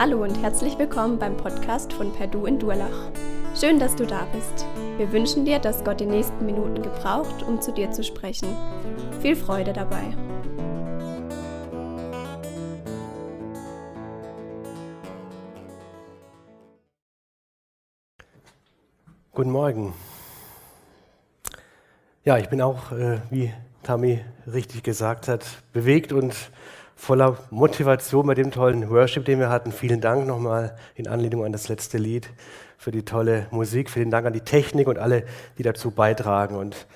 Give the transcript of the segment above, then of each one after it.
Hallo und herzlich willkommen beim Podcast von Perdu in Durlach. Schön, dass du da bist. Wir wünschen dir, dass Gott die nächsten Minuten gebraucht, um zu dir zu sprechen. Viel Freude dabei. Guten Morgen. Ja, ich bin auch, äh, wie Tami richtig gesagt hat, bewegt und voller Motivation bei dem tollen Worship, den wir hatten. Vielen Dank nochmal in Anlehnung an das letzte Lied für die tolle Musik. Vielen Dank an die Technik und alle, die dazu beitragen. Und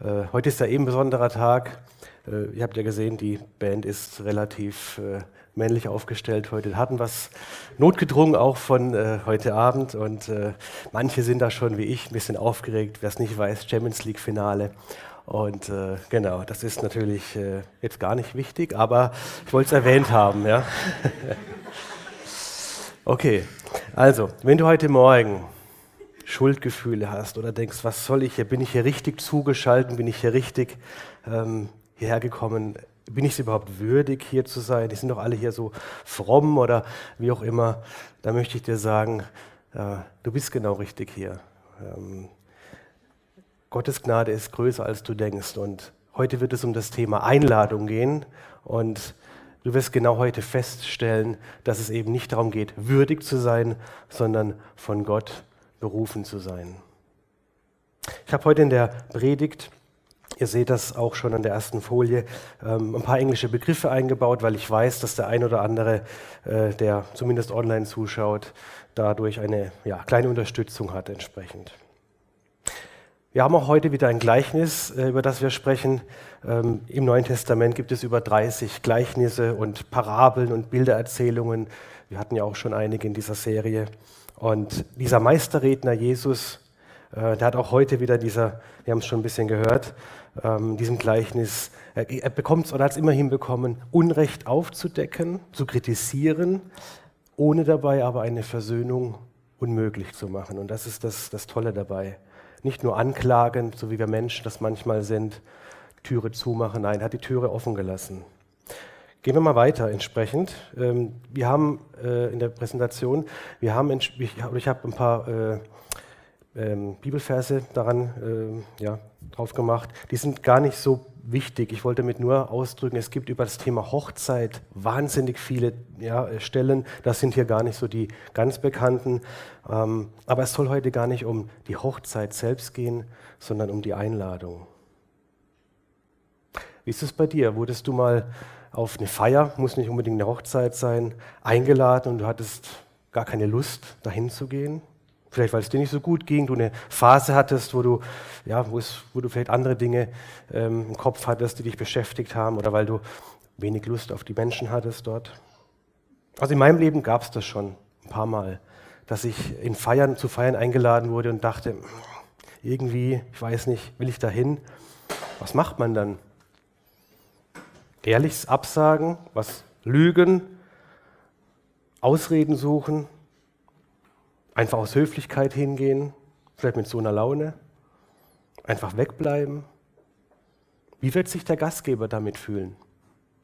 äh, heute ist ja eben ein besonderer Tag. Äh, ihr habt ja gesehen, die Band ist relativ äh, männlich aufgestellt heute. Hatten was notgedrungen auch von äh, heute Abend und äh, manche sind da schon wie ich ein bisschen aufgeregt. Wer es nicht weiß, Champions League Finale. Und äh, genau, das ist natürlich äh, jetzt gar nicht wichtig, aber ich wollte es erwähnt haben. Ja? okay, also, wenn du heute Morgen Schuldgefühle hast oder denkst, was soll ich hier, bin ich hier richtig zugeschaltet, bin ich hier richtig ähm, hierher gekommen, bin ich es überhaupt würdig, hier zu sein? Die sind doch alle hier so fromm oder wie auch immer. Da möchte ich dir sagen, äh, du bist genau richtig hier. Ähm, Gottes Gnade ist größer, als du denkst. Und heute wird es um das Thema Einladung gehen. Und du wirst genau heute feststellen, dass es eben nicht darum geht, würdig zu sein, sondern von Gott berufen zu sein. Ich habe heute in der Predigt, ihr seht das auch schon an der ersten Folie, ähm, ein paar englische Begriffe eingebaut, weil ich weiß, dass der ein oder andere, äh, der zumindest online zuschaut, dadurch eine ja, kleine Unterstützung hat entsprechend. Wir haben auch heute wieder ein Gleichnis, äh, über das wir sprechen. Ähm, Im Neuen Testament gibt es über 30 Gleichnisse und Parabeln und Bildererzählungen. Wir hatten ja auch schon einige in dieser Serie. Und dieser Meisterredner Jesus, äh, der hat auch heute wieder dieser, wir haben es schon ein bisschen gehört, ähm, diesem Gleichnis, er bekommt es oder hat es immer hinbekommen, Unrecht aufzudecken, zu kritisieren, ohne dabei aber eine Versöhnung unmöglich zu machen. Und das ist das, das Tolle dabei nicht nur anklagend, so wie wir Menschen das manchmal sind, Türe zumachen. Nein, er hat die Türe offen gelassen. Gehen wir mal weiter entsprechend. Ähm, wir haben äh, in der Präsentation, wir haben, ich habe ein paar äh, ähm, Bibelverse daran äh, ja, drauf gemacht. Die sind gar nicht so wichtig. Ich wollte damit nur ausdrücken, es gibt über das Thema Hochzeit wahnsinnig viele ja, Stellen. Das sind hier gar nicht so die ganz bekannten. Ähm, aber es soll heute gar nicht um die Hochzeit selbst gehen, sondern um die Einladung. Wie ist es bei dir? Wurdest du mal auf eine Feier, muss nicht unbedingt eine Hochzeit sein, eingeladen und du hattest gar keine Lust, dahin zu gehen? Vielleicht, weil es dir nicht so gut ging, du eine Phase hattest, wo du, ja, wo, es, wo du vielleicht andere Dinge ähm, im Kopf hattest, die dich beschäftigt haben, oder weil du wenig Lust auf die Menschen hattest dort. Also in meinem Leben gab es das schon ein paar Mal, dass ich in Feiern, zu Feiern eingeladen wurde und dachte, irgendwie, ich weiß nicht, will ich da hin? Was macht man dann? Ehrliches Absagen, was lügen, Ausreden suchen, Einfach aus Höflichkeit hingehen, vielleicht mit so einer Laune, einfach wegbleiben. Wie wird sich der Gastgeber damit fühlen,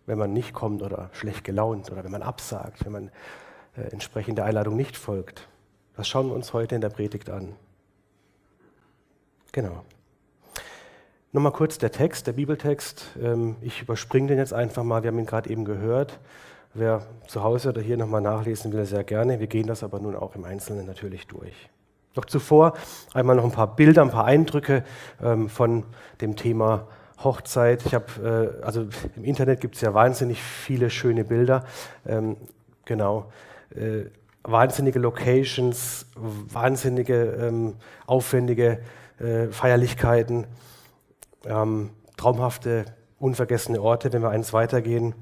wenn man nicht kommt oder schlecht gelaunt oder wenn man absagt, wenn man äh, entsprechend der Einladung nicht folgt? Das schauen wir uns heute in der Predigt an. Genau. Nochmal kurz der Text, der Bibeltext. Ähm, ich überspringe den jetzt einfach mal, wir haben ihn gerade eben gehört. Wer zu Hause oder hier nochmal nachlesen will, sehr gerne. Wir gehen das aber nun auch im Einzelnen natürlich durch. Doch zuvor einmal noch ein paar Bilder, ein paar Eindrücke ähm, von dem Thema Hochzeit. Ich habe, äh, also im Internet gibt es ja wahnsinnig viele schöne Bilder. Ähm, genau. Äh, wahnsinnige Locations, wahnsinnige, ähm, aufwendige äh, Feierlichkeiten, ähm, traumhafte, unvergessene Orte, wenn wir eins weitergehen.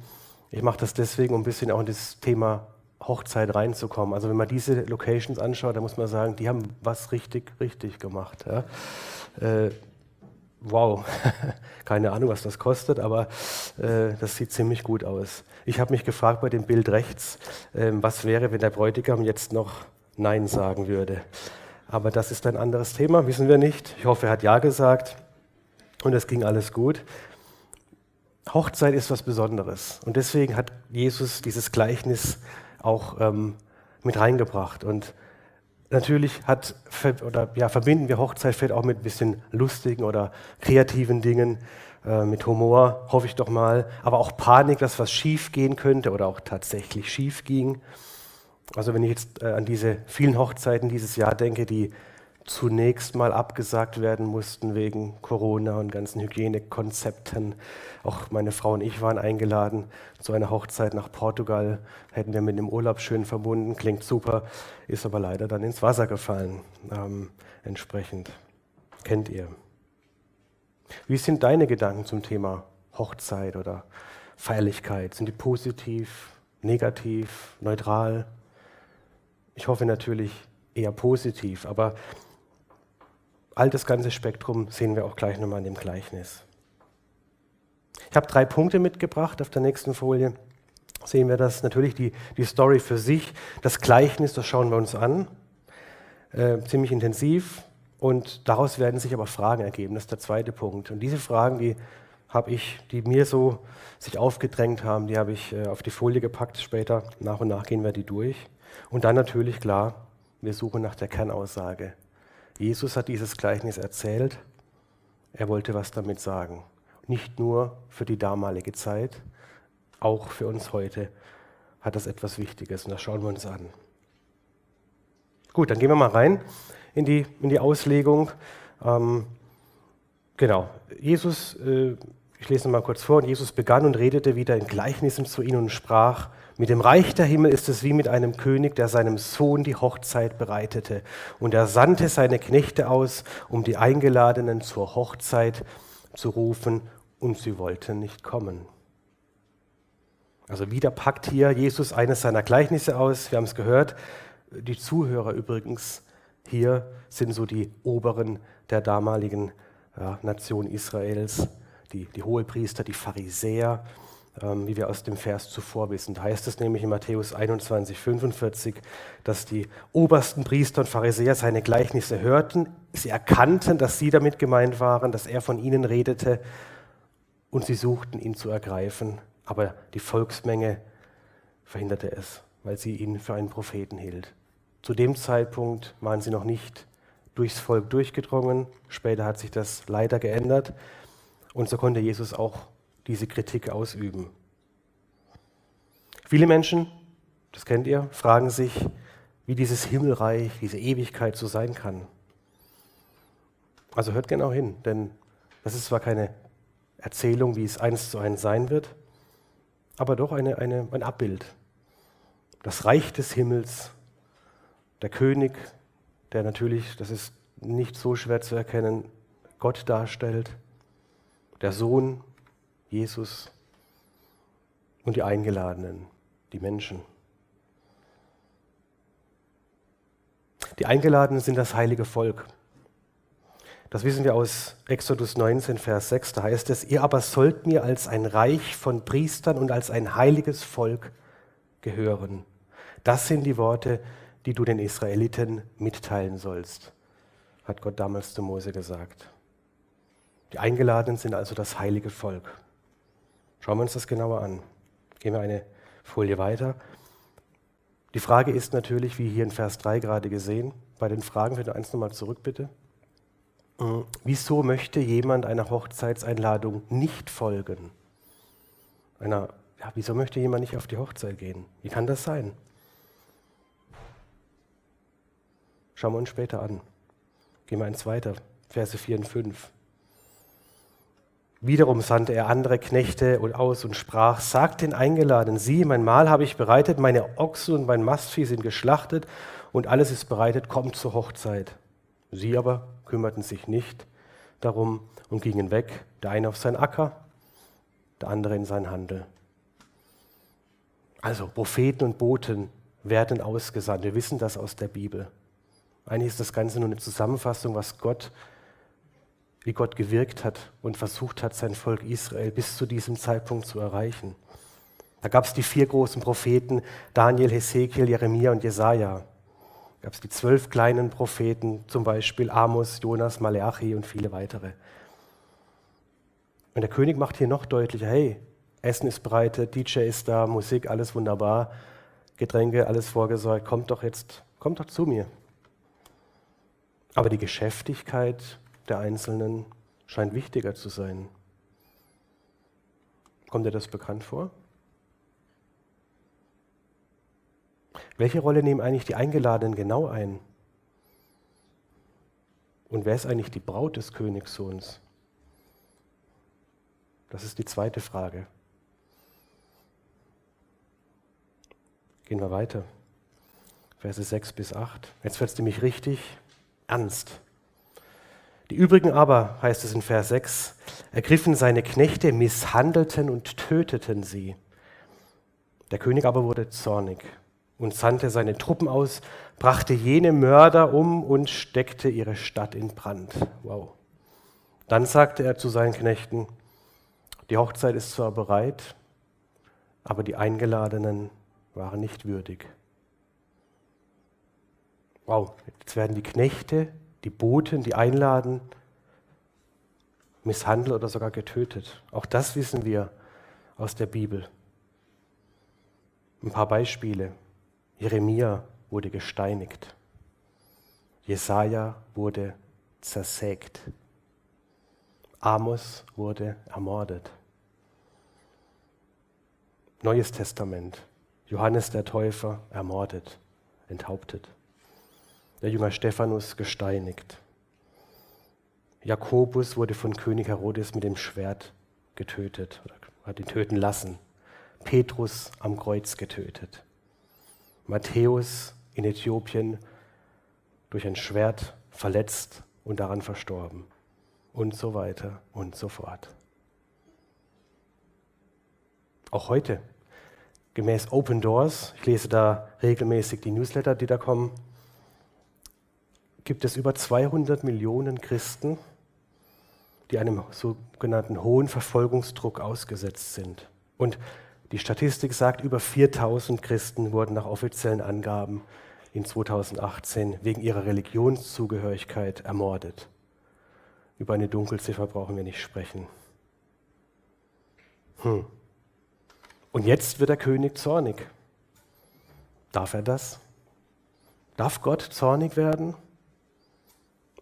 Ich mache das deswegen, um ein bisschen auch in das Thema Hochzeit reinzukommen. Also wenn man diese Locations anschaut, dann muss man sagen, die haben was richtig, richtig gemacht. Ja. Äh, wow, keine Ahnung, was das kostet, aber äh, das sieht ziemlich gut aus. Ich habe mich gefragt bei dem Bild rechts, äh, was wäre, wenn der Bräutigam jetzt noch Nein sagen würde. Aber das ist ein anderes Thema, wissen wir nicht. Ich hoffe, er hat Ja gesagt und es ging alles gut. Hochzeit ist was Besonderes. Und deswegen hat Jesus dieses Gleichnis auch ähm, mit reingebracht. Und natürlich hat, oder, ja, verbinden wir Hochzeit vielleicht auch mit ein bisschen lustigen oder kreativen Dingen, äh, mit Humor, hoffe ich doch mal, aber auch Panik, dass was schief gehen könnte oder auch tatsächlich schief ging. Also wenn ich jetzt äh, an diese vielen Hochzeiten dieses Jahr denke, die zunächst mal abgesagt werden mussten wegen Corona und ganzen Hygienekonzepten. Auch meine Frau und ich waren eingeladen zu einer Hochzeit nach Portugal. Hätten wir mit dem Urlaub schön verbunden, klingt super, ist aber leider dann ins Wasser gefallen. Ähm, entsprechend kennt ihr. Wie sind deine Gedanken zum Thema Hochzeit oder Feierlichkeit? Sind die positiv, negativ, neutral? Ich hoffe natürlich eher positiv, aber all das ganze Spektrum sehen wir auch gleich nochmal in dem Gleichnis. Ich habe drei Punkte mitgebracht. Auf der nächsten Folie sehen wir das natürlich, die, die Story für sich. Das Gleichnis, das schauen wir uns an. Äh, ziemlich intensiv. Und daraus werden sich aber Fragen ergeben. Das ist der zweite Punkt. Und diese Fragen, die habe ich, die mir so sich aufgedrängt haben, die habe ich äh, auf die Folie gepackt. Später nach und nach gehen wir die durch. Und dann natürlich klar, wir suchen nach der Kernaussage. Jesus hat dieses Gleichnis erzählt. Er wollte was damit sagen. Nicht nur für die damalige Zeit, auch für uns heute hat das etwas Wichtiges. Und das schauen wir uns an. Gut, dann gehen wir mal rein in die, in die Auslegung. Ähm, genau, Jesus, äh, ich lese mal kurz vor, und Jesus begann und redete wieder in Gleichnissen zu ihnen und sprach, mit dem Reich der Himmel ist es wie mit einem König, der seinem Sohn die Hochzeit bereitete. Und er sandte seine Knechte aus, um die Eingeladenen zur Hochzeit zu rufen, und sie wollten nicht kommen. Also wieder packt hier Jesus eines seiner Gleichnisse aus. Wir haben es gehört. Die Zuhörer übrigens hier sind so die Oberen der damaligen ja, Nation Israels, die, die Hohepriester, die Pharisäer, ähm, wie wir aus dem Vers zuvor wissen. Da heißt es nämlich in Matthäus 21, 45, dass die obersten Priester und Pharisäer seine Gleichnisse hörten. Sie erkannten, dass sie damit gemeint waren, dass er von ihnen redete und sie suchten ihn zu ergreifen. Aber die Volksmenge verhinderte es, weil sie ihn für einen Propheten hielt. Zu dem Zeitpunkt waren sie noch nicht durchs Volk durchgedrungen. Später hat sich das leider geändert. Und so konnte Jesus auch diese Kritik ausüben. Viele Menschen, das kennt ihr, fragen sich, wie dieses Himmelreich, diese Ewigkeit so sein kann. Also hört genau hin, denn das ist zwar keine Erzählung, wie es eins zu eins sein wird, aber doch eine, eine, ein Abbild. Das Reich des Himmels der König, der natürlich, das ist nicht so schwer zu erkennen, Gott darstellt, der Sohn, Jesus und die Eingeladenen, die Menschen. Die Eingeladenen sind das heilige Volk. Das wissen wir aus Exodus 19, Vers 6. Da heißt es, ihr aber sollt mir als ein Reich von Priestern und als ein heiliges Volk gehören. Das sind die Worte, die du den Israeliten mitteilen sollst, hat Gott damals zu Mose gesagt. Die Eingeladenen sind also das heilige Volk. Schauen wir uns das genauer an. Gehen wir eine Folie weiter. Die Frage ist natürlich, wie hier in Vers 3 gerade gesehen, bei den Fragen, wenn du eins nochmal zurück bitte. Hm, wieso möchte jemand einer Hochzeitseinladung nicht folgen? Einer, ja, wieso möchte jemand nicht auf die Hochzeit gehen? Wie kann das sein? Schauen wir uns später an. Gehen wir eins weiter, Verse 4 und 5. Wiederum sandte er andere Knechte aus und sprach, sagt den Eingeladenen, sieh, mein Mahl habe ich bereitet, meine Ochsen und mein Mastvieh sind geschlachtet und alles ist bereitet, kommt zur Hochzeit. Sie aber kümmerten sich nicht darum und gingen weg, der eine auf sein Acker, der andere in seinen Handel. Also Propheten und Boten werden ausgesandt. Wir wissen das aus der Bibel. Eigentlich ist das Ganze nur eine Zusammenfassung, was Gott, wie Gott gewirkt hat und versucht hat, sein Volk Israel bis zu diesem Zeitpunkt zu erreichen. Da gab es die vier großen Propheten, Daniel, Hesekiel, Jeremia und Jesaja. Da gab es die zwölf kleinen Propheten, zum Beispiel Amos, Jonas, Maleachi und viele weitere. Und der König macht hier noch deutlicher, hey, Essen ist bereitet, DJ ist da, Musik, alles wunderbar. Getränke, alles vorgesorgt, kommt doch jetzt, kommt doch zu mir. Aber die Geschäftigkeit der Einzelnen scheint wichtiger zu sein. Kommt dir das bekannt vor? Welche Rolle nehmen eigentlich die Eingeladenen genau ein? Und wer ist eigentlich die Braut des Königssohns? Das ist die zweite Frage. Gehen wir weiter. Verse 6 bis 8. Jetzt wird es nämlich richtig ernst. Die übrigen aber, heißt es in Vers 6, ergriffen seine Knechte, misshandelten und töteten sie. Der König aber wurde zornig und sandte seine Truppen aus, brachte jene Mörder um und steckte ihre Stadt in Brand. Wow. Dann sagte er zu seinen Knechten, die Hochzeit ist zwar bereit, aber die Eingeladenen waren nicht würdig. Wow, jetzt werden die Knechte, die Boten, die einladen, misshandelt oder sogar getötet. Auch das wissen wir aus der Bibel. Ein paar Beispiele. Jeremia wurde gesteinigt. Jesaja wurde zersägt. Amos wurde ermordet. Neues Testament. Johannes der Täufer ermordet, enthauptet. Der Jünger Stephanus gesteinigt. Jakobus wurde von König Herodes mit dem Schwert getötet, oder hat ihn töten lassen. Petrus am Kreuz getötet. Matthäus in Äthiopien durch ein Schwert verletzt und daran verstorben. Und so weiter und so fort. Auch heute, gemäß Open Doors, ich lese da regelmäßig die Newsletter, die da kommen, gibt es über 200 Millionen Christen, die einem sogenannten hohen Verfolgungsdruck ausgesetzt sind. Und die Statistik sagt, über 4000 Christen wurden nach offiziellen Angaben in 2018 wegen ihrer Religionszugehörigkeit ermordet. Über eine Dunkelziffer brauchen wir nicht sprechen. Hm. Und jetzt wird der König zornig. Darf er das? Darf Gott zornig werden?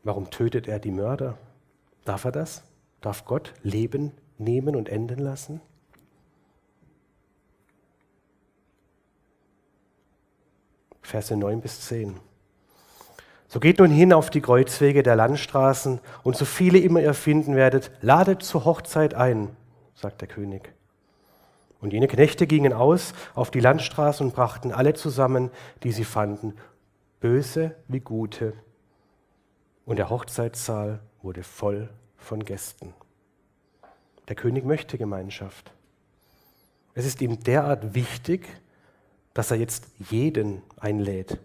Warum tötet er die Mörder? Darf er das? Darf Gott Leben nehmen und enden lassen? Verse 9 bis 10. So geht nun hin auf die Kreuzwege der Landstraßen und so viele immer ihr finden werdet, ladet zur Hochzeit ein, sagt der König. Und jene Knechte gingen aus auf die Landstraßen und brachten alle zusammen, die sie fanden, böse wie gute. Und der Hochzeitssaal wurde voll von Gästen. Der König möchte Gemeinschaft. Es ist ihm derart wichtig, dass er jetzt jeden einlädt.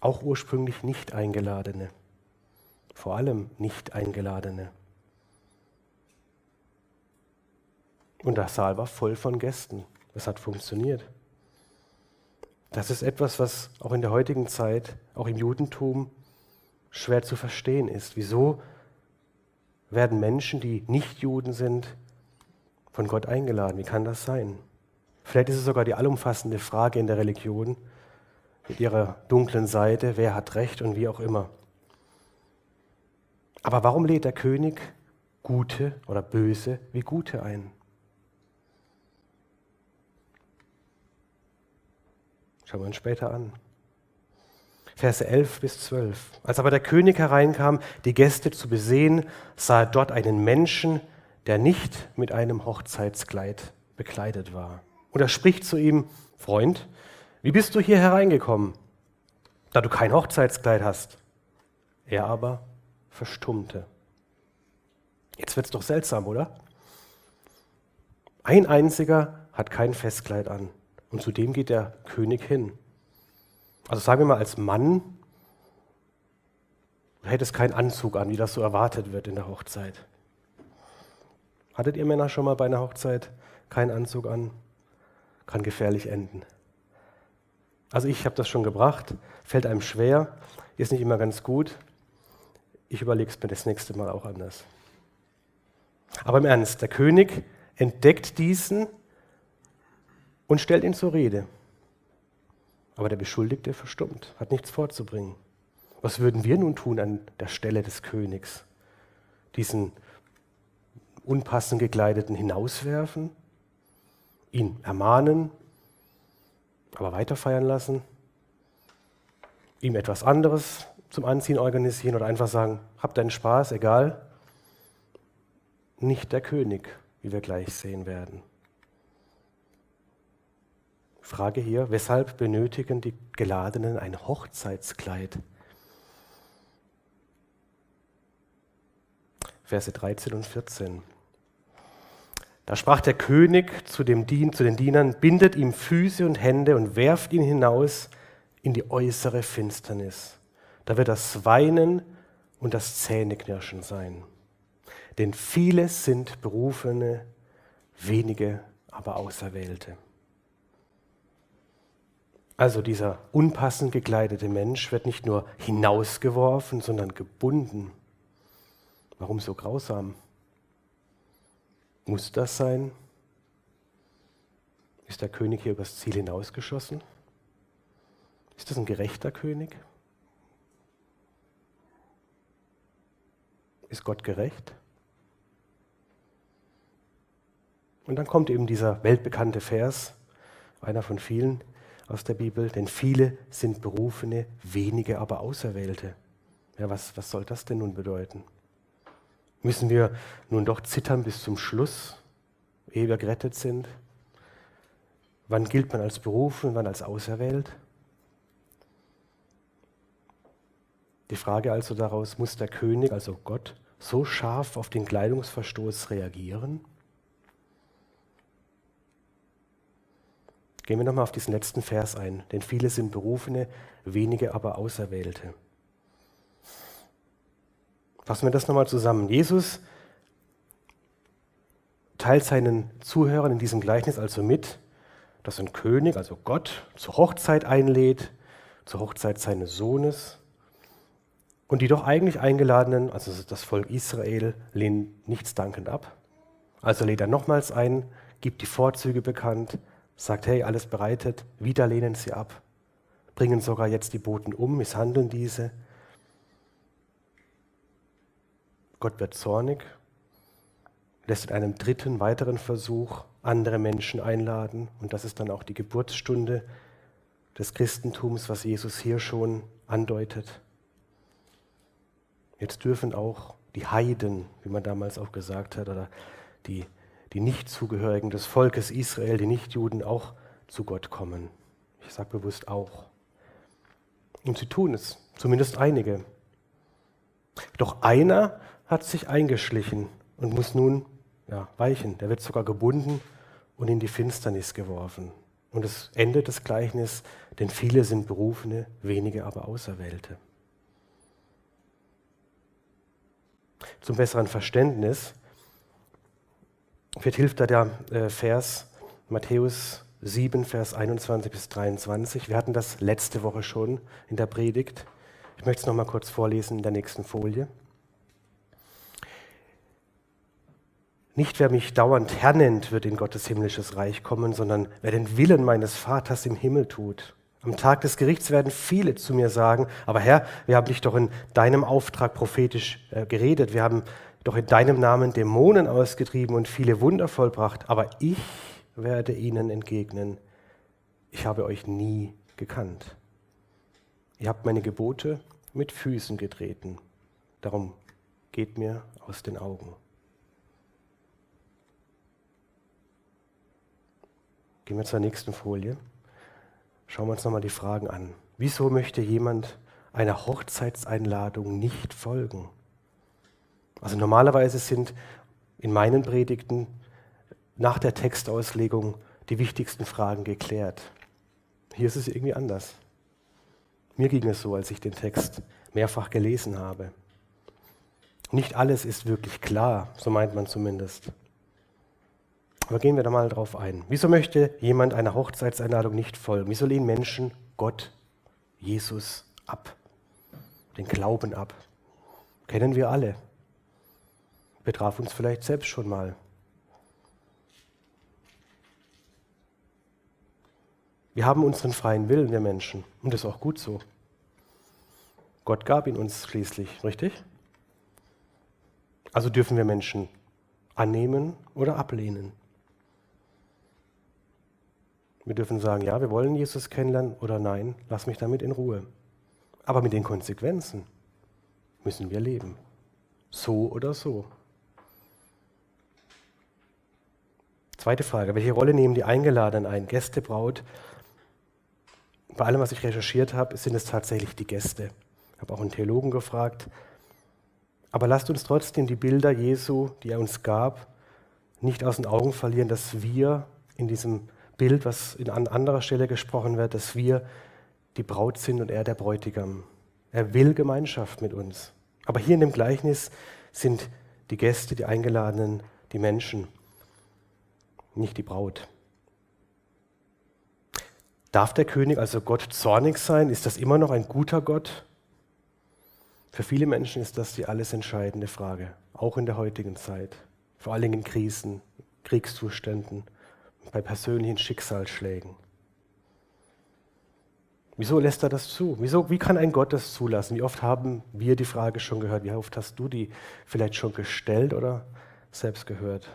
Auch ursprünglich nicht eingeladene. Vor allem nicht eingeladene. Und der Saal war voll von Gästen. Es hat funktioniert. Das ist etwas, was auch in der heutigen Zeit, auch im Judentum, schwer zu verstehen ist. Wieso werden Menschen, die nicht Juden sind, von Gott eingeladen? Wie kann das sein? Vielleicht ist es sogar die allumfassende Frage in der Religion mit ihrer dunklen Seite, wer hat Recht und wie auch immer. Aber warum lädt der König Gute oder Böse wie Gute ein? Schauen wir uns später an. Verse 11 bis 12. Als aber der König hereinkam, die Gäste zu besehen, sah er dort einen Menschen, der nicht mit einem Hochzeitskleid bekleidet war. Und er spricht zu ihm, Freund, wie bist du hier hereingekommen, da du kein Hochzeitskleid hast? Er aber verstummte. Jetzt wird es doch seltsam, oder? Ein einziger hat kein Festkleid an. Und zu dem geht der König hin. Also sagen wir mal, als Mann hättest keinen Anzug an, wie das so erwartet wird in der Hochzeit. Hattet ihr Männer schon mal bei einer Hochzeit keinen Anzug an? kann gefährlich enden. Also ich habe das schon gebracht, fällt einem schwer, ist nicht immer ganz gut. Ich überlege es mir das nächste Mal auch anders. Aber im Ernst, der König entdeckt diesen und stellt ihn zur Rede. Aber der Beschuldigte verstummt, hat nichts vorzubringen. Was würden wir nun tun an der Stelle des Königs? Diesen unpassend gekleideten hinauswerfen, ihn ermahnen, aber weiterfeiern lassen, ihm etwas anderes zum Anziehen organisieren oder einfach sagen, hab deinen Spaß, egal. Nicht der König, wie wir gleich sehen werden. Frage hier, weshalb benötigen die Geladenen ein Hochzeitskleid? Verse 13 und 14. Da sprach der König zu, dem Dien, zu den Dienern, bindet ihm Füße und Hände und werft ihn hinaus in die äußere Finsternis. Da wird das Weinen und das Zähneknirschen sein. Denn viele sind Berufene, wenige aber Auserwählte. Also dieser unpassend gekleidete Mensch wird nicht nur hinausgeworfen, sondern gebunden. Warum so grausam? Muss das sein? Ist der König hier übers Ziel hinausgeschossen? Ist das ein gerechter König? Ist Gott gerecht? Und dann kommt eben dieser weltbekannte Vers, einer von vielen aus der Bibel, denn viele sind Berufene, wenige aber Auserwählte. Ja, was, was soll das denn nun bedeuten? Müssen wir nun doch zittern bis zum Schluss, ehe wir gerettet sind? Wann gilt man als berufen, wann als auserwählt? Die Frage also daraus, muss der König, also Gott, so scharf auf den Kleidungsverstoß reagieren? Gehen wir nochmal auf diesen letzten Vers ein, denn viele sind Berufene, wenige aber Auserwählte. Fassen wir das nochmal zusammen. Jesus teilt seinen Zuhörern in diesem Gleichnis also mit, dass ein König, also Gott, zur Hochzeit einlädt, zur Hochzeit seines Sohnes. Und die doch eigentlich Eingeladenen, also das Volk Israel, lehnen nichts dankend ab. Also lädt er nochmals ein, gibt die Vorzüge bekannt, sagt, hey, alles bereitet, wieder lehnen sie ab, bringen sogar jetzt die Boten um, misshandeln diese, Gott wird zornig, lässt in einem dritten, weiteren Versuch andere Menschen einladen. Und das ist dann auch die Geburtsstunde des Christentums, was Jesus hier schon andeutet. Jetzt dürfen auch die Heiden, wie man damals auch gesagt hat, oder die, die Nichtzugehörigen des Volkes Israel, die Nichtjuden, auch zu Gott kommen. Ich sage bewusst auch. Und sie tun es, zumindest einige. Doch einer hat sich eingeschlichen und muss nun ja, weichen. Der wird sogar gebunden und in die Finsternis geworfen. Und es endet das Gleichnis, denn viele sind Berufene, wenige aber Auserwählte. Zum besseren Verständnis wird hilft da der äh, Vers Matthäus 7, Vers 21 bis 23. Wir hatten das letzte Woche schon in der Predigt. Ich möchte es noch mal kurz vorlesen in der nächsten Folie. Nicht wer mich dauernd Herr nennt, wird in Gottes himmlisches Reich kommen, sondern wer den Willen meines Vaters im Himmel tut. Am Tag des Gerichts werden viele zu mir sagen, aber Herr, wir haben dich doch in deinem Auftrag prophetisch äh, geredet, wir haben doch in deinem Namen Dämonen ausgetrieben und viele Wunder vollbracht, aber ich werde ihnen entgegnen, ich habe euch nie gekannt. Ihr habt meine Gebote mit Füßen getreten, darum geht mir aus den Augen. Gehen wir zur nächsten Folie. Schauen wir uns nochmal die Fragen an. Wieso möchte jemand einer Hochzeitseinladung nicht folgen? Also normalerweise sind in meinen Predigten nach der Textauslegung die wichtigsten Fragen geklärt. Hier ist es irgendwie anders. Mir ging es so, als ich den Text mehrfach gelesen habe. Nicht alles ist wirklich klar, so meint man zumindest. Aber gehen wir da mal drauf ein. Wieso möchte jemand einer Hochzeitseinladung nicht folgen? Wieso lehnen Menschen Gott, Jesus ab? Den Glauben ab? Kennen wir alle. Betraf uns vielleicht selbst schon mal. Wir haben unseren freien Willen, wir Menschen. Und das ist auch gut so. Gott gab ihn uns schließlich, richtig? Also dürfen wir Menschen annehmen oder ablehnen. Wir dürfen sagen, ja, wir wollen Jesus kennenlernen oder nein, lass mich damit in Ruhe. Aber mit den Konsequenzen müssen wir leben. So oder so. Zweite Frage, welche Rolle nehmen die Eingeladenen ein? Gäste, Braut? Bei allem, was ich recherchiert habe, sind es tatsächlich die Gäste. Ich habe auch einen Theologen gefragt. Aber lasst uns trotzdem die Bilder Jesu, die er uns gab, nicht aus den Augen verlieren, dass wir in diesem Bild, was an anderer Stelle gesprochen wird, dass wir die Braut sind und er der Bräutigam. Er will Gemeinschaft mit uns. Aber hier in dem Gleichnis sind die Gäste, die Eingeladenen, die Menschen, nicht die Braut. Darf der König also Gott zornig sein? Ist das immer noch ein guter Gott? Für viele Menschen ist das die alles entscheidende Frage, auch in der heutigen Zeit, vor allen Dingen in Krisen, Kriegszuständen, bei persönlichen Schicksalsschlägen. Wieso lässt er das zu? Wieso, wie kann ein Gott das zulassen? Wie oft haben wir die Frage schon gehört? Wie oft hast du die vielleicht schon gestellt oder selbst gehört?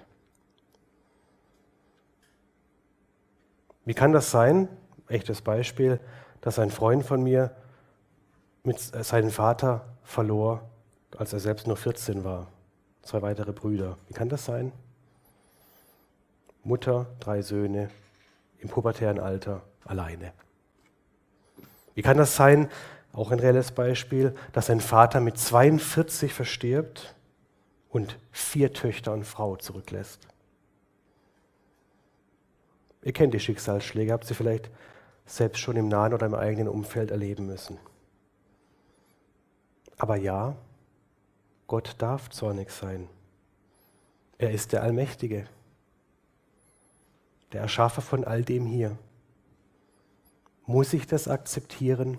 Wie kann das sein? Echtes Beispiel, dass ein Freund von mir mit seinem Vater verlor, als er selbst nur 14 war. Zwei weitere Brüder. Wie kann das sein? Mutter, drei Söhne, im pubertären Alter, alleine. Wie kann das sein, auch ein reelles Beispiel, dass ein Vater mit 42 verstirbt und vier Töchter und Frau zurücklässt? Ihr kennt die Schicksalsschläge, habt sie vielleicht selbst schon im nahen oder im eigenen Umfeld erleben müssen. Aber ja, Gott darf zornig sein. Er ist der Allmächtige der Erschaffer von all dem hier. Muss ich das akzeptieren?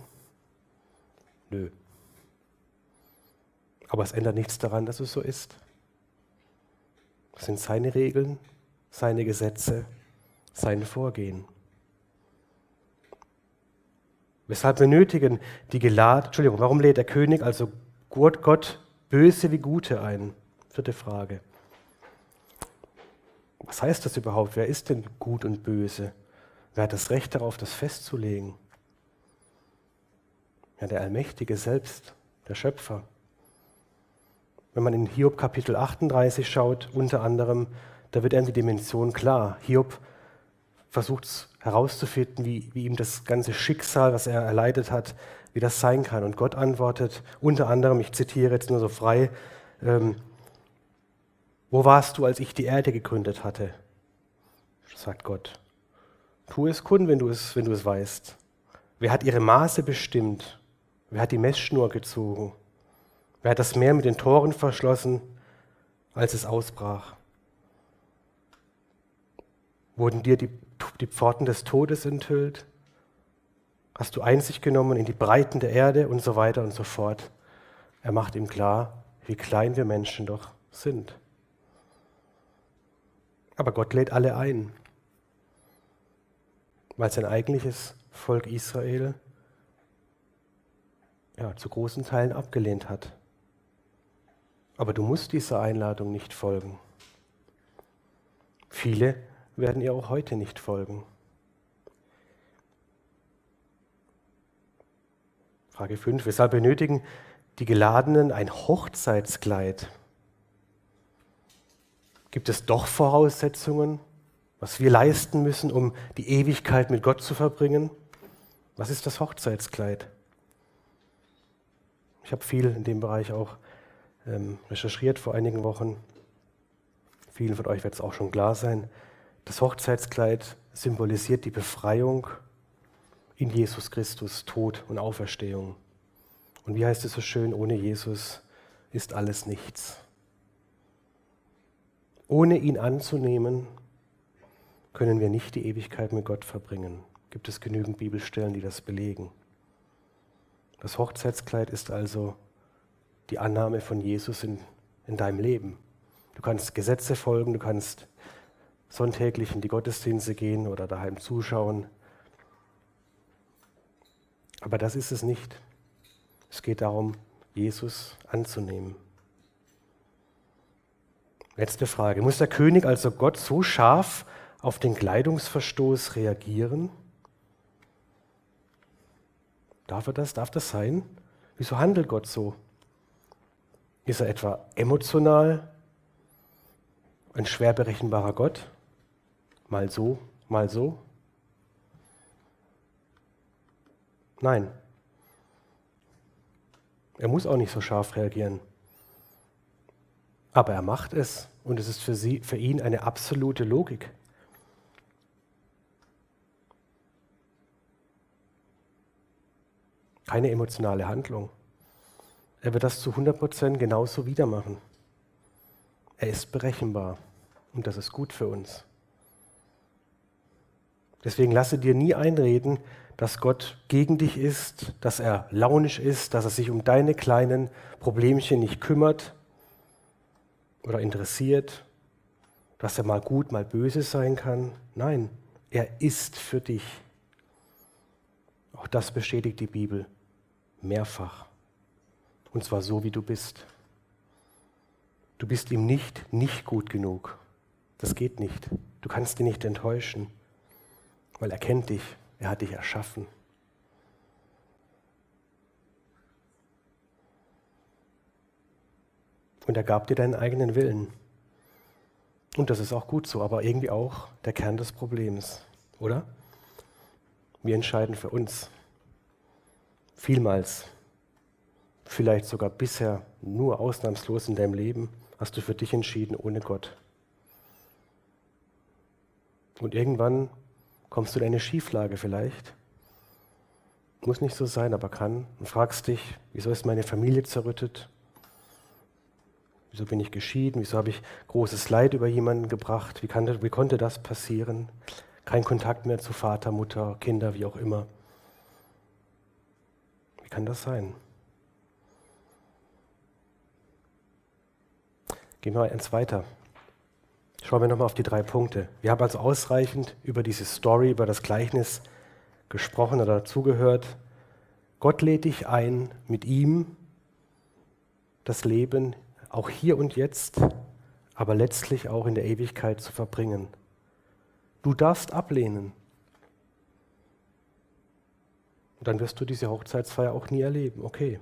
Nö. Aber es ändert nichts daran, dass es so ist. Das sind seine Regeln, seine Gesetze, sein Vorgehen. Weshalb benötigen die geladen, Entschuldigung, warum lädt der König also Gott, Gott Böse wie Gute ein? Vierte Frage. Was heißt das überhaupt? Wer ist denn gut und böse? Wer hat das Recht darauf, das festzulegen? Ja, der Allmächtige selbst, der Schöpfer. Wenn man in Hiob Kapitel 38 schaut, unter anderem, da wird einem die Dimension klar. Hiob versucht herauszufinden, wie, wie ihm das ganze Schicksal, was er erleidet hat, wie das sein kann. Und Gott antwortet unter anderem, ich zitiere jetzt nur so frei, ähm, wo warst du, als ich die Erde gegründet hatte? sagt Gott. Tu es kund, wenn du es, wenn du es weißt. Wer hat ihre Maße bestimmt? Wer hat die Messschnur gezogen? Wer hat das Meer mit den Toren verschlossen, als es ausbrach? Wurden dir die, die Pforten des Todes enthüllt? Hast du Einsicht genommen in die Breiten der Erde und so weiter und so fort? Er macht ihm klar, wie klein wir Menschen doch sind. Aber Gott lädt alle ein, weil sein eigentliches Volk Israel ja, zu großen Teilen abgelehnt hat. Aber du musst dieser Einladung nicht folgen. Viele werden ihr auch heute nicht folgen. Frage 5. Weshalb benötigen die Geladenen ein Hochzeitskleid? Gibt es doch Voraussetzungen, was wir leisten müssen, um die Ewigkeit mit Gott zu verbringen? Was ist das Hochzeitskleid? Ich habe viel in dem Bereich auch ähm, recherchiert vor einigen Wochen. Vielen von euch wird es auch schon klar sein. Das Hochzeitskleid symbolisiert die Befreiung in Jesus Christus, Tod und Auferstehung. Und wie heißt es so schön, ohne Jesus ist alles nichts. Ohne ihn anzunehmen, können wir nicht die Ewigkeit mit Gott verbringen. Gibt es genügend Bibelstellen, die das belegen. Das Hochzeitskleid ist also die Annahme von Jesus in, in deinem Leben. Du kannst Gesetze folgen, du kannst sonntäglich in die Gottesdienste gehen oder daheim zuschauen. Aber das ist es nicht. Es geht darum, Jesus anzunehmen. Letzte Frage. Muss der König, also Gott, so scharf auf den Kleidungsverstoß reagieren? Darf er das? Darf das sein? Wieso handelt Gott so? Ist er etwa emotional ein schwer berechenbarer Gott? Mal so, mal so? Nein. Er muss auch nicht so scharf reagieren. Aber er macht es und es ist für, sie, für ihn eine absolute Logik. Keine emotionale Handlung. Er wird das zu 100% genauso wieder machen. Er ist berechenbar und das ist gut für uns. Deswegen lasse dir nie einreden, dass Gott gegen dich ist, dass er launisch ist, dass er sich um deine kleinen Problemchen nicht kümmert oder interessiert, dass er mal gut, mal böse sein kann. Nein, er ist für dich. Auch das bestätigt die Bibel mehrfach. Und zwar so, wie du bist. Du bist ihm nicht nicht gut genug. Das geht nicht. Du kannst ihn nicht enttäuschen, weil er kennt dich. Er hat dich erschaffen. Und er gab dir deinen eigenen Willen. Und das ist auch gut so, aber irgendwie auch der Kern des Problems, oder? Wir entscheiden für uns. Vielmals, vielleicht sogar bisher nur ausnahmslos in deinem Leben, hast du für dich entschieden ohne Gott. Und irgendwann kommst du in eine Schieflage vielleicht. Muss nicht so sein, aber kann. Und fragst dich, wieso ist meine Familie zerrüttet? Wieso bin ich geschieden? Wieso habe ich großes Leid über jemanden gebracht? Wie, kann, wie konnte das passieren? Kein Kontakt mehr zu Vater, Mutter, Kinder, wie auch immer. Wie kann das sein? Gehen wir mal eins weiter. Schauen wir nochmal auf die drei Punkte. Wir haben also ausreichend über diese Story, über das Gleichnis gesprochen oder zugehört. Gott lädt dich ein, mit ihm das Leben auch hier und jetzt, aber letztlich auch in der Ewigkeit zu verbringen. Du darfst ablehnen. Und dann wirst du diese Hochzeitsfeier auch nie erleben. Okay.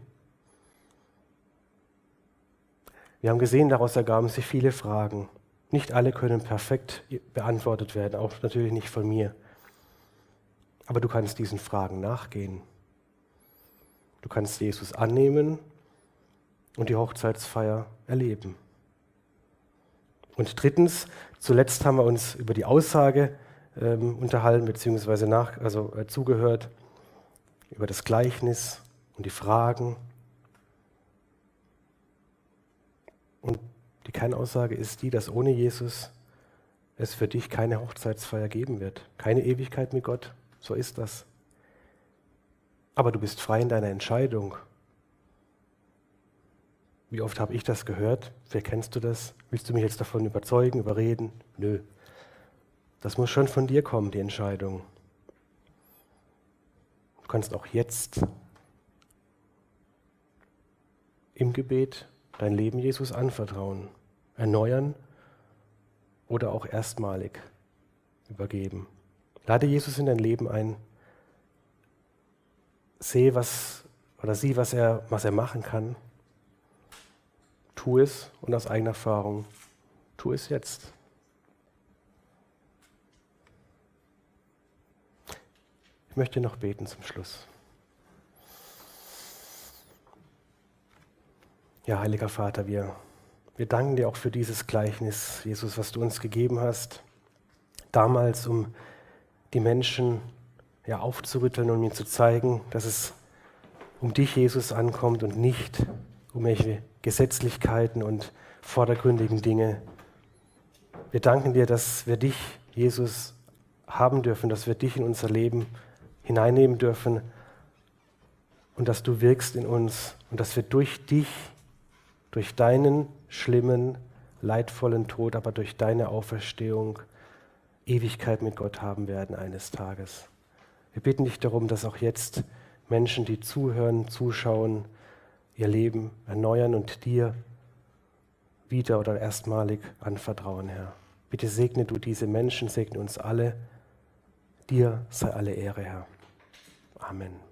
Wir haben gesehen, daraus ergaben sich viele Fragen. Nicht alle können perfekt beantwortet werden, auch natürlich nicht von mir. Aber du kannst diesen Fragen nachgehen. Du kannst Jesus annehmen und die Hochzeitsfeier erleben. Und drittens, zuletzt haben wir uns über die Aussage ähm, unterhalten, beziehungsweise nach, also, äh, zugehört, über das Gleichnis und die Fragen. Und die Kernaussage ist die, dass ohne Jesus es für dich keine Hochzeitsfeier geben wird. Keine Ewigkeit mit Gott. So ist das. Aber du bist frei in deiner Entscheidung. Wie oft habe ich das gehört? Wer kennst du das? Willst du mich jetzt davon überzeugen, überreden? Nö. Das muss schon von dir kommen, die Entscheidung. Du kannst auch jetzt im Gebet dein Leben Jesus anvertrauen, erneuern oder auch erstmalig übergeben. Lade Jesus in dein Leben ein. Sehe, was oder sieh, was er, was er machen kann. Tu es und aus eigener Erfahrung, tu es jetzt. Ich möchte noch beten zum Schluss. Ja, heiliger Vater, wir, wir danken dir auch für dieses Gleichnis, Jesus, was du uns gegeben hast. Damals, um die Menschen ja, aufzurütteln und ihnen zu zeigen, dass es um dich, Jesus, ankommt und nicht um welche Gesetzlichkeiten und vordergründigen Dinge. Wir danken dir, dass wir dich, Jesus, haben dürfen, dass wir dich in unser Leben hineinnehmen dürfen und dass du wirkst in uns und dass wir durch dich, durch deinen schlimmen, leidvollen Tod, aber durch deine Auferstehung Ewigkeit mit Gott haben werden eines Tages. Wir bitten dich darum, dass auch jetzt Menschen, die zuhören, zuschauen, ihr Leben erneuern und dir wieder oder erstmalig anvertrauen, Herr. Bitte segne du diese Menschen, segne uns alle. Dir sei alle Ehre, Herr. Amen.